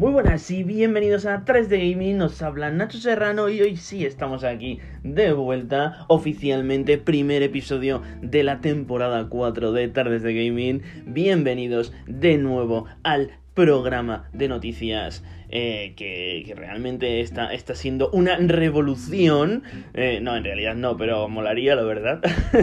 Muy buenas y bienvenidos a 3D Gaming, nos habla Nacho Serrano y hoy sí estamos aquí de vuelta, oficialmente primer episodio de la temporada 4 de Tardes de Gaming. Bienvenidos de nuevo al programa de noticias eh, que, realmente está, está siendo una revolución. Eh, no, en realidad no, pero molaría, la verdad.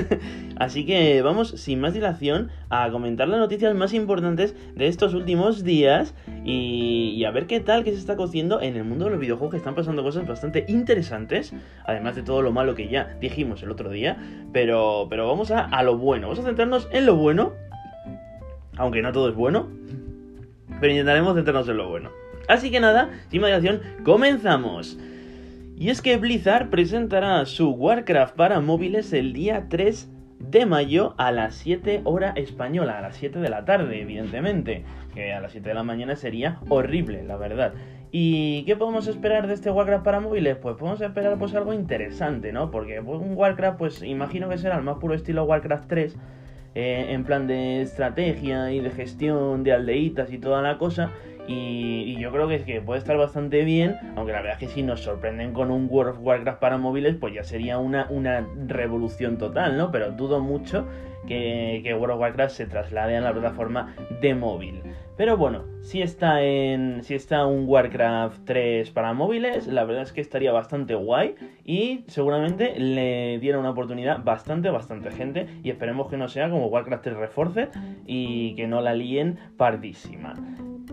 Así que vamos, sin más dilación, a comentar las noticias más importantes de estos últimos días y, a ver qué tal que se está cociendo en el mundo de los videojuegos, que están pasando cosas bastante interesantes, además de todo lo malo que ya dijimos el otro día. Pero, pero vamos a, a lo bueno, vamos a centrarnos en lo bueno, aunque no todo es bueno, pero intentaremos centrarnos en lo bueno. Así que nada, sin más dilación, comenzamos. Y es que Blizzard presentará su Warcraft para móviles el día 3 de mayo a las 7 hora española, a las 7 de la tarde, evidentemente. Que a las 7 de la mañana sería horrible, la verdad. ¿Y qué podemos esperar de este Warcraft para móviles? Pues podemos esperar pues algo interesante, ¿no? Porque pues, un Warcraft, pues imagino que será el más puro estilo Warcraft 3, eh, en plan de estrategia y de gestión de aldeitas y toda la cosa. Y, yo creo que, puede estar bastante bien, aunque la verdad es que si nos sorprenden con un World of Warcraft para móviles, pues ya sería una, una revolución total, ¿no? Pero dudo mucho que, que, World of Warcraft se traslade a la plataforma de móvil. Pero bueno, si está en. Si está un Warcraft 3 para móviles, la verdad es que estaría bastante guay. Y seguramente le diera una oportunidad bastante, bastante gente. Y esperemos que no sea como Warcraft 3 Reforce y que no la líen pardísima.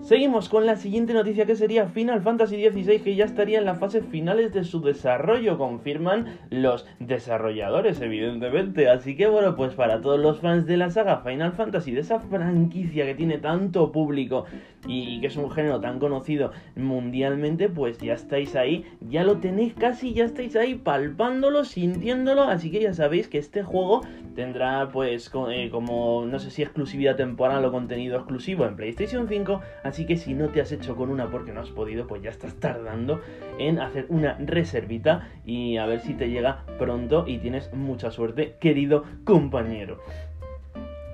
Seguimos con la siguiente noticia que sería Final Fantasy XVI que ya estaría en las fases finales de su desarrollo, confirman los desarrolladores evidentemente. Así que bueno, pues para todos los fans de la saga Final Fantasy, de esa franquicia que tiene tanto público y que es un género tan conocido mundialmente, pues ya estáis ahí, ya lo tenéis casi, ya estáis ahí palpándolo, sintiéndolo, así que ya sabéis que este juego tendrá pues eh, como no sé si exclusividad temporal o contenido exclusivo en PlayStation 5, Así que si no te has hecho con una porque no has podido, pues ya estás tardando en hacer una reservita y a ver si te llega pronto y tienes mucha suerte, querido compañero.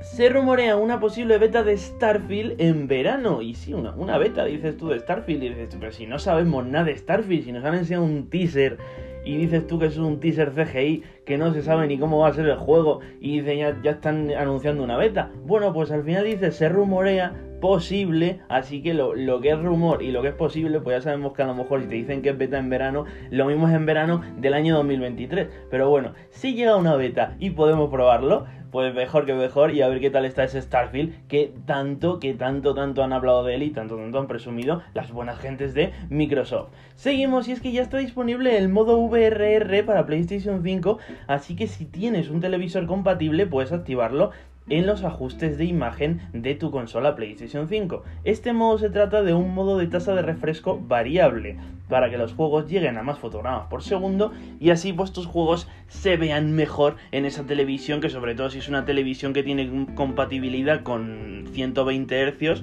Se rumorea una posible beta de Starfield en verano. Y sí, una, una beta, dices tú, de Starfield. Y dices tú, pero si no sabemos nada de Starfield, si nos han enseñado un teaser y dices tú que es un teaser CGI que no se sabe ni cómo va a ser el juego y dicen ya, ya están anunciando una beta. Bueno, pues al final dice, se rumorea posible, así que lo, que es rumor y lo que es posible, pues ya sabemos que a lo mejor si te dicen que es beta en verano, lo mismo es en verano del año 2023. Pero bueno, si llega una beta y podemos probarlo, pues mejor que mejor y a ver qué tal está ese Starfield que tanto, que tanto, tanto han hablado de él y tanto, tanto han presumido las buenas gentes de Microsoft. Seguimos y es que ya está disponible el modo VRR para PlayStation 5, así que si tienes un televisor compatible puedes activarlo en los ajustes de imagen de tu consola PlayStation 5. Este modo se trata de un modo de tasa de refresco variable para que los juegos lleguen a más fotogramas por segundo y así pues juegos se vean mejor en esa televisión que sobre todo si es una televisión que tiene compatibilidad con 120 Hz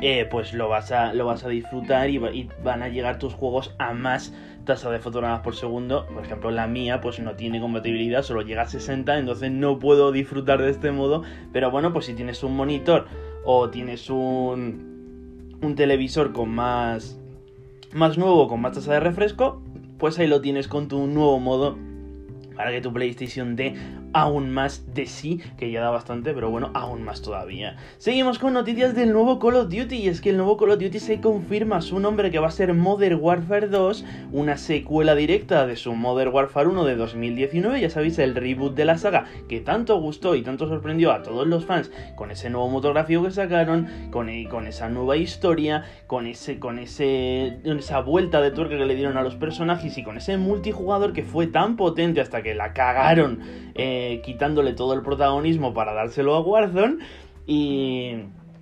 eh, pues lo vas a, lo vas a disfrutar y, y, van a llegar tus juegos a más tasa de fotogramas por segundo. Por ejemplo, la mía pues no tiene compatibilidad, solo llega a 60, entonces no puedo disfrutar de este modo. Pero bueno, pues si tienes un monitor o tienes un, un televisor con más, más nuevo, con más tasa de refresco, pues ahí lo tienes con tu nuevo modo para que tu PlayStation dé aún más de sí, que ya da bastante, pero bueno, aún más todavía. Seguimos con noticias del nuevo Call of Duty, y es que el nuevo Call of Duty se confirma su nombre que va a ser Modern Warfare 2, una secuela directa de su Modern Warfare 1 de 2019, ya sabéis, el reboot de la saga que tanto gustó y tanto sorprendió a todos los fans con ese nuevo motográfico que sacaron, con, e, con esa nueva historia, con ese con ese esa vuelta de tuerca que le dieron a los personajes y con ese multijugador que fue tan potente hasta que la cagaron. Eh, eh, quitándole todo el protagonismo para dárselo a Warzone. Y,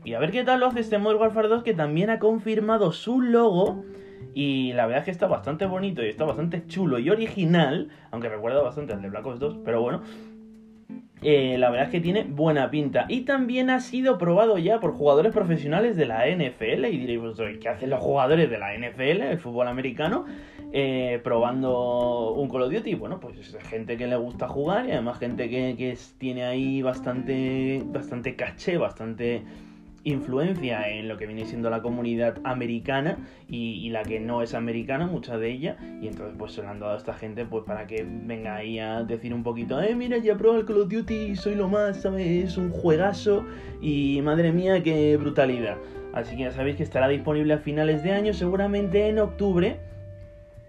y a ver qué tal lo hace este Modern Warfare 2 que también ha confirmado su logo. Y la verdad es que está bastante bonito y está bastante chulo y original, aunque recuerda bastante al de Black Ops 2, pero bueno. Eh, la verdad es que tiene buena pinta. Y también ha sido probado ya por jugadores profesionales de la NFL. Y diréis vosotros, ¿qué hacen los jugadores de la NFL, el fútbol americano? Eh, probando un Call of Duty. Bueno, pues es gente que le gusta jugar y además gente que, tiene ahí bastante, bastante caché, bastante influencia en lo que viene siendo la comunidad americana y, la que no es americana, mucha de ella, y entonces pues se lo han dado a esta gente pues para que venga ahí a decir un poquito, eh, mira, ya probado el Call of Duty, soy lo más, ¿sabes? Es un juegazo y madre mía, qué brutalidad. Así que ya sabéis que estará disponible a finales de año, seguramente en octubre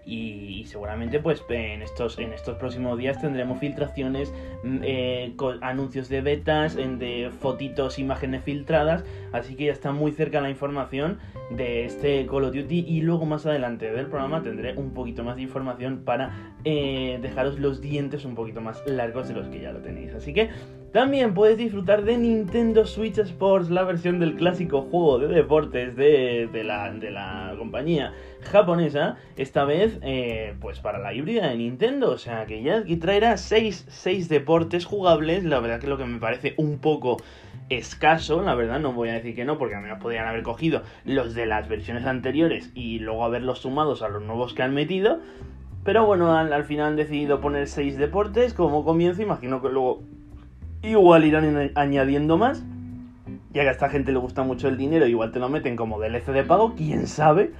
y, seguramente pues en estos, en estos próximos días tendremos filtraciones, mm, eh, anuncios de betas, de fotitos, imágenes filtradas, así que ya está muy cerca la información de este Call of Duty y luego más adelante del programa tendré un poquito más de información para eh, dejaros los dientes un poquito más largos de los que ya lo tenéis. Así que también puedes disfrutar de Nintendo Switch Sports, la versión del clásico juego de deportes de, la, de la, compañía japonesa, esta vez eh, pues para la híbrida de Nintendo, o sea que ya traerá 6 deportes jugables, la verdad que lo que me parece un poco escaso, la verdad, no voy a decir que no, porque a menos podrían haber cogido los de las versiones anteriores y luego haberlos sumados a los nuevos que han metido, pero bueno, al, al final han decidido poner 6 deportes como comienzo, imagino que luego Igual irán añadiendo más. Ya que a esta gente le gusta mucho el dinero, igual te lo meten como DLC de pago, quién sabe.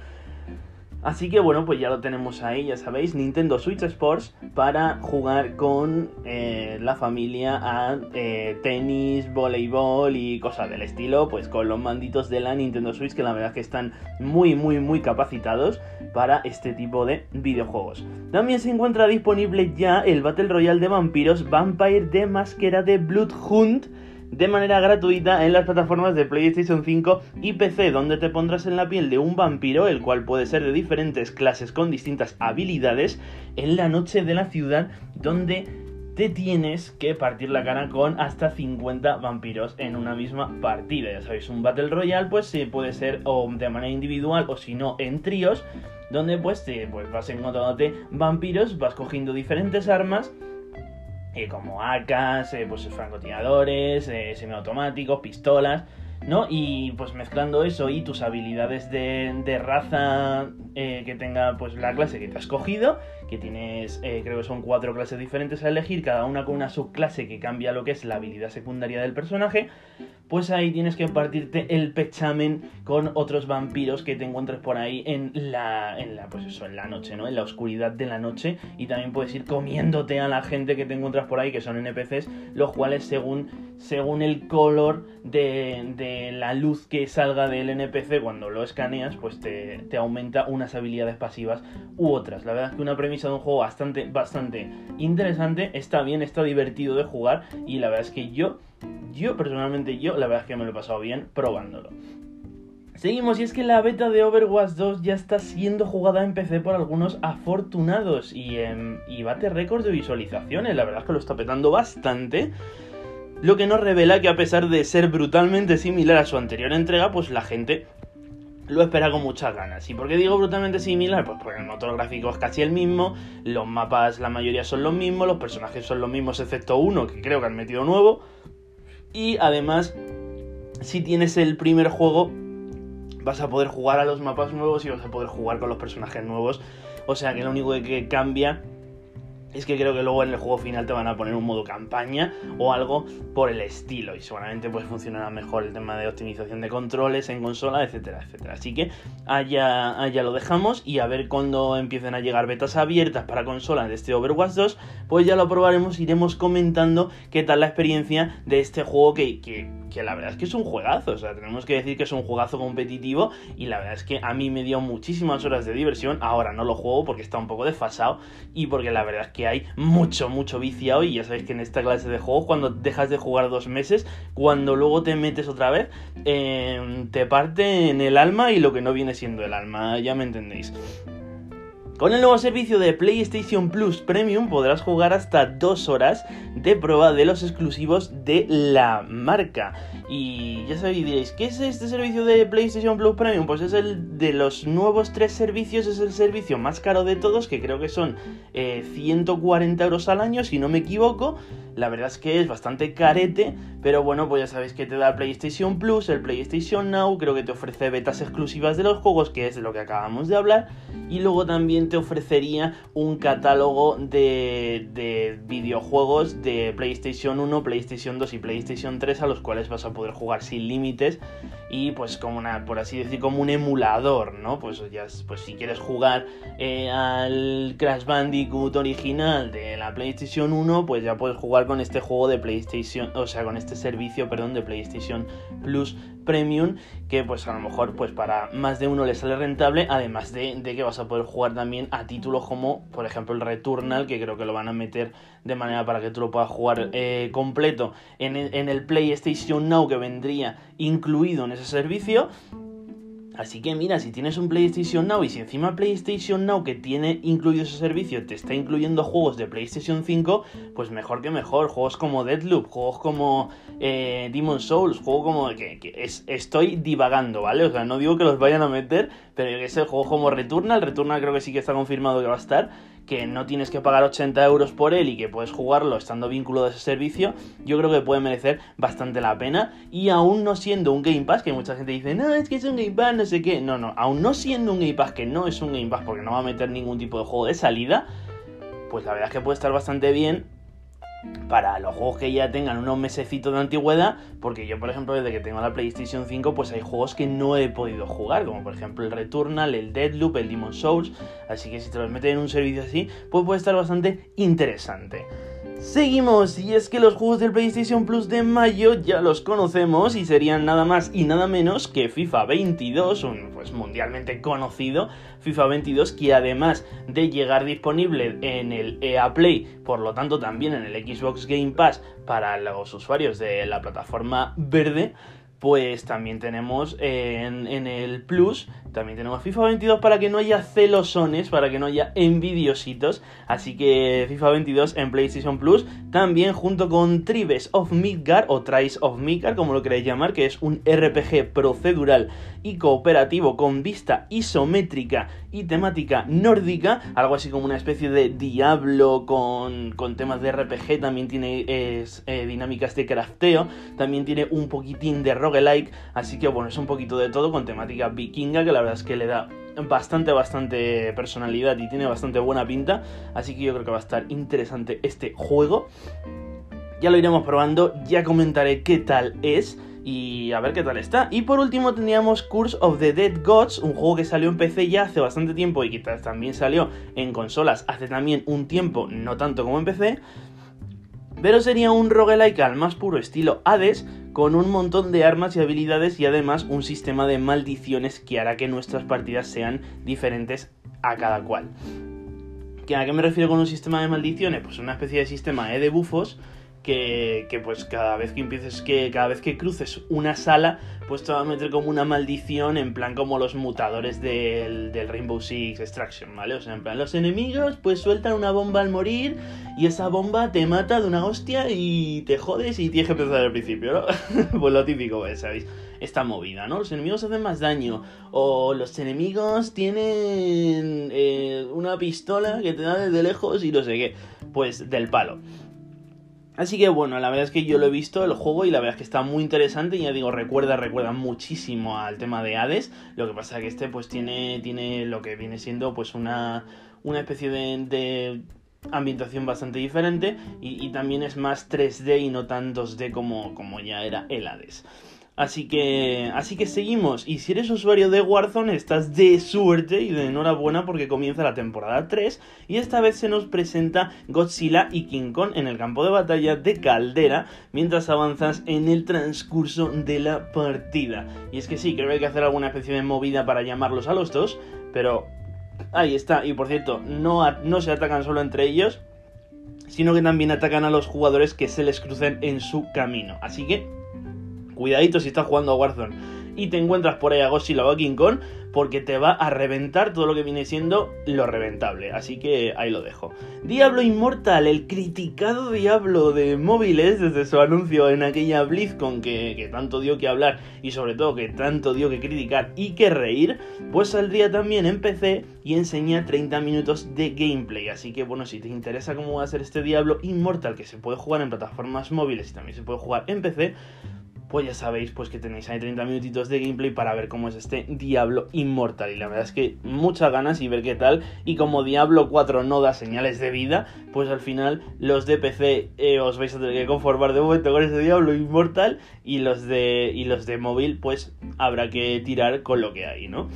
Así que bueno, pues ya lo tenemos ahí, ya sabéis, Nintendo Switch Sports para jugar con eh, la familia a eh, tenis, voleibol y cosas del estilo, pues con los manditos de la Nintendo Switch que la verdad que están muy muy muy capacitados para este tipo de videojuegos. También se encuentra disponible ya el Battle Royale de vampiros Vampire de Máscara de Bloodhunt de manera gratuita en las plataformas de PlayStation 5 y PC, donde te pondrás en la piel de un vampiro, el cual puede ser de diferentes clases con distintas habilidades, en la noche de la ciudad, donde te tienes que partir la cara con hasta 50 vampiros en una misma partida. Ya sabéis, un Battle Royale pues sí, puede ser de manera individual o si no en tríos, donde pues, te, pues vas encontrándote vampiros, vas cogiendo diferentes armas eh, como AKs, eh, pues francotiradores, eh, semiautomáticos, pistolas, ¿no? Y pues mezclando eso y tus habilidades de, de raza que tenga pues la clase que te has cogido, que tienes, creo que son cuatro clases diferentes a elegir, cada una con una subclase que cambia lo que es la habilidad secundaria del personaje, pues ahí tienes que partirte el pechamen con otros vampiros que te encuentres por ahí en la, en la, pues eso, en la noche, ¿no? En la oscuridad de la noche y también puedes ir comiéndote a la gente que te encuentras por ahí, que son NPCs, los cuales según, según el color de, de la luz que salga del NPC cuando lo escaneas, pues te, te aumenta unas habilidades pasivas u otras. La verdad es que una premisa de un juego bastante, bastante interesante, está bien, está divertido de jugar y la verdad es que yo yo personalmente, yo la verdad es que me lo he pasado bien probándolo. Seguimos, y es que la beta de Overwatch 2 ya está siendo jugada en PC por algunos afortunados y, y bate récords de visualizaciones. La verdad es que lo está petando bastante. Lo que nos revela que a pesar de ser brutalmente similar a su anterior entrega, pues la gente lo espera con muchas ganas. ¿Y por qué digo brutalmente similar? Pues porque el motor gráfico es casi el mismo, los mapas la mayoría son los mismos, los personajes son los mismos excepto uno que creo que han metido nuevo. Y además, si tienes el primer juego, vas a poder jugar a los mapas nuevos y vas a poder jugar con los personajes nuevos. O sea que lo único que cambia es que creo que luego en el juego final te van a poner un modo campaña o algo por el estilo y seguramente pues funcionará mejor el tema de optimización de controles en consola, etcétera, etcétera. Así que allá, allá lo dejamos y a ver cuando empiecen a llegar betas abiertas para consolas de este Overwatch 2, pues ya lo probaremos, iremos comentando qué tal la experiencia de este juego que, que que la verdad es que es un juegazo, o sea, tenemos que decir que es un juegazo competitivo y la verdad es que a mí me dio muchísimas horas de diversión, ahora no lo juego porque está un poco desfasado y porque la verdad es que hay mucho, mucho viciado y ya sabéis que en esta clase de juegos cuando dejas de jugar dos meses, cuando luego te metes otra vez, em, te parte en el alma y lo que no viene siendo el alma, ya me entendéis. Con el nuevo servicio de PlayStation Plus Premium podrás jugar hasta dos horas de prueba de los exclusivos de la marca. Y ya sabéis, diréis, ¿qué es este servicio de PlayStation Plus Premium? Pues es el de los nuevos tres servicios, es el servicio más caro de todos, que creo que son 140 eh, euros al año, si no me equivoco. La verdad es que es bastante carete, pero bueno, pues ya sabéis que te da PlayStation Plus, el PlayStation Now, creo que te ofrece betas exclusivas de los juegos, que es de lo que acabamos de hablar, y luego también te ofrecería un catálogo de, de videojuegos de PlayStation 1, PlayStation 2 y PlayStation 3 a los cuales vas a poder jugar sin límites y pues como una, por así decir, como un emulador, ¿no? Pues ya, pues si quieres jugar eh, al Crash Bandicoot original de la PlayStation 1, pues ya puedes jugar con este juego de PlayStation, o sea, con este servicio, perdón, de PlayStation Plus Premium, que pues a lo mejor pues para más de uno le sale rentable, además de, que vas a poder jugar también a títulos como por ejemplo el Returnal, que creo que lo van a meter de manera para que tú lo puedas jugar eh, completo en en el PlayStation Now que vendría incluido en ese servicio Así que mira, si tienes un PlayStation Now y si encima PlayStation Now que tiene incluido ese servicio te está incluyendo juegos de PlayStation 5, pues mejor que mejor. Juegos como Deadloop, juegos como eh, Demon Souls, juego como que, es, estoy divagando, ¿vale? O sea, no digo que los vayan a meter, pero que ese juego como Returnal, Returnal creo que sí que está confirmado que va a estar que no tienes que pagar 80 euros por él y que puedes jugarlo estando vinculado a ese servicio, yo creo que puede merecer bastante la pena. Y aún no siendo un Game Pass, que mucha gente dice, no, es que es un Game Pass, no sé qué. No, no, aún no siendo un Game Pass, que no es un Game Pass porque no va a meter ningún tipo de juego de salida, pues la verdad es que puede estar bastante bien para los juegos que ya tengan unos mesecitos de antigüedad, porque yo, por ejemplo, desde que tengo la PlayStation 5, pues hay juegos que no he podido jugar, como por ejemplo el Returnal, el Deadloop, el Demon Souls, así que si te los meten en un servicio así, pues puede estar bastante interesante. Seguimos, y es que los juegos del PlayStation Plus de mayo ya los conocemos y serían nada más y nada menos que FIFA 22, un pues mundialmente conocido FIFA 22 que además de llegar disponible en el EA Play, por lo tanto también en el Xbox Game Pass para los usuarios de la plataforma verde, pues también tenemos en, en, el Plus, también tenemos FIFA 22 para que no haya celosones, para que no haya envidiositos. Así que FIFA 22 en PlayStation Plus, también junto con Tribes of Midgard o Trice of Midgard, como lo queréis llamar, que es un RPG procedural y cooperativo con vista isométrica y temática nórdica, algo así como una especie de Diablo con, con temas de RPG, también tiene eh, dinámicas de crafteo, también tiene un poquitín de roguelike, así que bueno, es un poquito de todo con temática vikinga, que la verdad es que le da bastante, bastante personalidad y tiene bastante buena pinta, así que yo creo que va a estar interesante este juego. Ya lo iremos probando, ya comentaré qué tal es y a ver qué tal está. Y por último tendríamos Curse of the Dead Gods, un juego que salió en PC ya hace bastante tiempo y que también salió en consolas hace también un tiempo, no tanto como en PC. Pero sería un roguelike al más puro estilo Hades, con un montón de armas y habilidades y además un sistema de maldiciones que hará que nuestras partidas sean diferentes a cada cual. ¿A qué me refiero con un sistema de maldiciones? Pues una especie de sistema de bufos que, pues cada vez que empieces que cada vez que cruces una sala pues te va a meter como una maldición en plan como los mutadores del, Rainbow Six Extraction, ¿vale? O sea, en plan los enemigos pues sueltan una bomba al morir y esa bomba te mata de una hostia y te jodes y tienes que empezar al principio, ¿no? pues lo típico, pues, ¿sabéis? Esta movida, ¿no? Los enemigos hacen más daño o los enemigos tienen eh, una pistola que te da desde lejos y no sé qué, pues del palo. Así que bueno, la verdad es que yo lo he visto el juego y la verdad es que está muy interesante. Y ya digo, recuerda, recuerda muchísimo al tema de Hades. Lo que pasa es que este pues tiene, tiene lo que viene siendo pues una, una especie de, ambientación bastante diferente. Y, también es más 3D y no tan 2D como, como ya era el Hades. Así que, así que seguimos. Y si eres usuario de Warzone, estás de suerte y de enhorabuena porque comienza la temporada 3. Y esta vez se nos presenta Godzilla y King Kong en el campo de batalla de Caldera mientras avanzas en el transcurso de la partida. Y es que sí, creo que hay que hacer alguna especie de movida para llamarlos a los dos. Pero ahí está. Y por cierto, no, no se atacan solo entre ellos, sino que también atacan a los jugadores que se les crucen en su camino. Así que cuidadito si estás jugando a Warzone y te encuentras por ahí a Godzilla o a King Kong, porque te va a reventar todo lo que viene siendo lo reventable. Así que ahí lo dejo. Diablo Inmortal, el criticado Diablo de móviles desde su anuncio en aquella BlizzCon que, que tanto dio que hablar y sobre todo que tanto dio que criticar y que reír, pues saldría también en PC y enseña 30 minutos de gameplay. Así que bueno, si te interesa cómo va a ser este Diablo Inmortal que se puede jugar en plataformas móviles y también se puede jugar en PC, pues ya sabéis pues que tenéis ahí 30 minutitos de gameplay para ver cómo es este Diablo Inmortal. Y la verdad es que muchas ganas y ver qué tal. Y como Diablo 4 no da señales de vida, pues al final los de PC eh, os vais a tener que conformar de momento con este Diablo Inmortal. Y los de, y los de móvil pues habrá que tirar con lo que hay, ¿no?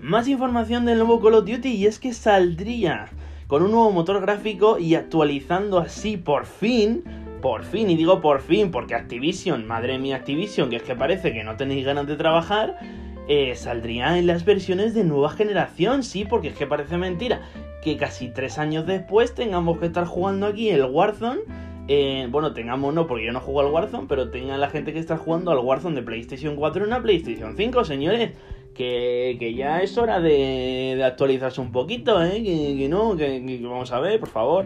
Más información del nuevo Call of Duty y es que saldría con un nuevo motor gráfico y actualizando así por fin por fin, y digo por fin, porque Activision, madre mía Activision, que es que parece que no tenéis ganas de trabajar, eh, saldría en las versiones de nueva generación, sí, porque es que parece mentira que casi tres años después tengamos que estar jugando aquí el Warzone. Eh, bueno, tengamos no, porque yo no juego al Warzone, pero tenga la gente que está jugando al Warzone de PlayStation 4 en una PlayStation 5, señores. Que, ya es hora de, actualizarse un poquito, ¿eh? Que, no, que, vamos a ver, por favor.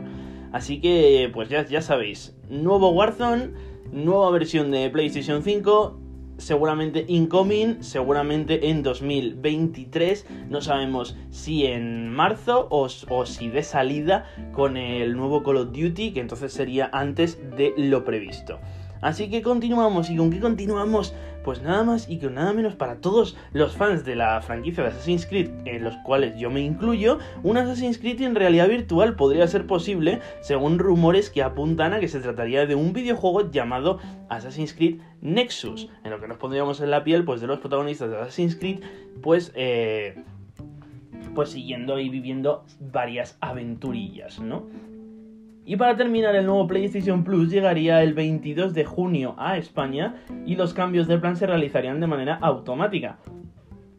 Así que, pues ya, ya sabéis, nuevo Warzone, nueva versión de PlayStation 5, seguramente incoming, seguramente en 2023, no sabemos si en marzo o, o, si de salida con el nuevo Call of Duty, que entonces sería antes de lo previsto. Así que continuamos, y con qué continuamos, pues nada más y con nada menos para todos los fans de la franquicia de Assassin's Creed, en los cuales yo me incluyo, un Assassin's Creed en realidad virtual podría ser posible, según rumores que apuntan a que se trataría de un videojuego llamado Assassin's Creed Nexus, en lo que nos pondríamos en la piel pues de los protagonistas de Assassin's Creed, pues eh, pues siguiendo y viviendo varias aventurillas, ¿no? Y para terminar, el nuevo PlayStation Plus llegaría el 22 de junio a España y los cambios de plan se realizarían de manera automática,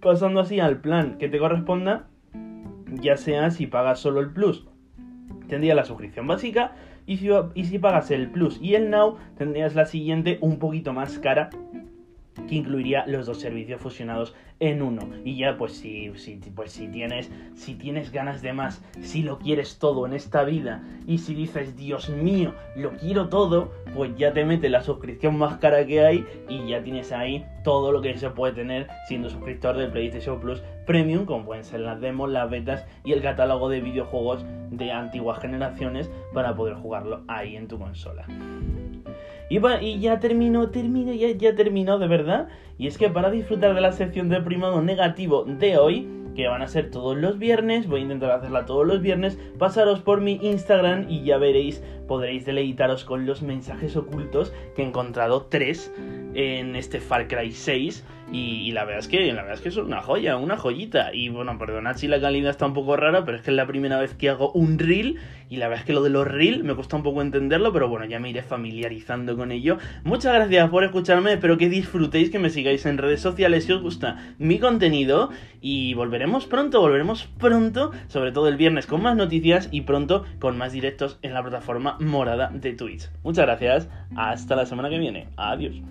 pasando así al plan que te corresponda, ya sea si pagas solo el Plus, tendría la suscripción básica y si, y si pagas el Plus y el Now, tendrías la siguiente un poquito más cara que incluiría los dos servicios fusionados en uno. Y ya pues si, si, pues si tienes si tienes ganas de más, si lo quieres todo en esta vida y si dices, "Dios mío, lo quiero todo", pues ya te mete la suscripción más cara que hay y ya tienes ahí todo lo que se puede tener siendo suscriptor del PlayStation Plus Premium, como pueden ser las demos, las betas y el catálogo de videojuegos de antiguas generaciones para poder jugarlo ahí en tu consola. Y, ya terminó, terminó, ya, ya terminó de verdad. Y es que para disfrutar de la sección de primado negativo de hoy, que van a ser todos los viernes, voy a intentar hacerla todos los viernes, pasaros por mi Instagram y ya veréis, podréis deleitaros con los mensajes ocultos que he encontrado tres en este Far Cry 6 y, la verdad es que la verdad es que es una joya, una joyita. Y bueno, perdonad si la calidad está un poco rara, pero es que es la primera vez que hago un reel. Y la verdad es que lo de los reel me cuesta un poco entenderlo, pero bueno, ya me iré familiarizando con ello. Muchas gracias por escucharme, espero que disfrutéis, que me sigáis en redes sociales si os gusta mi contenido. Y volveremos pronto, volveremos pronto, sobre todo el viernes con más noticias y pronto con más directos en la plataforma morada de Twitch. Muchas gracias, hasta la semana que viene. Adiós.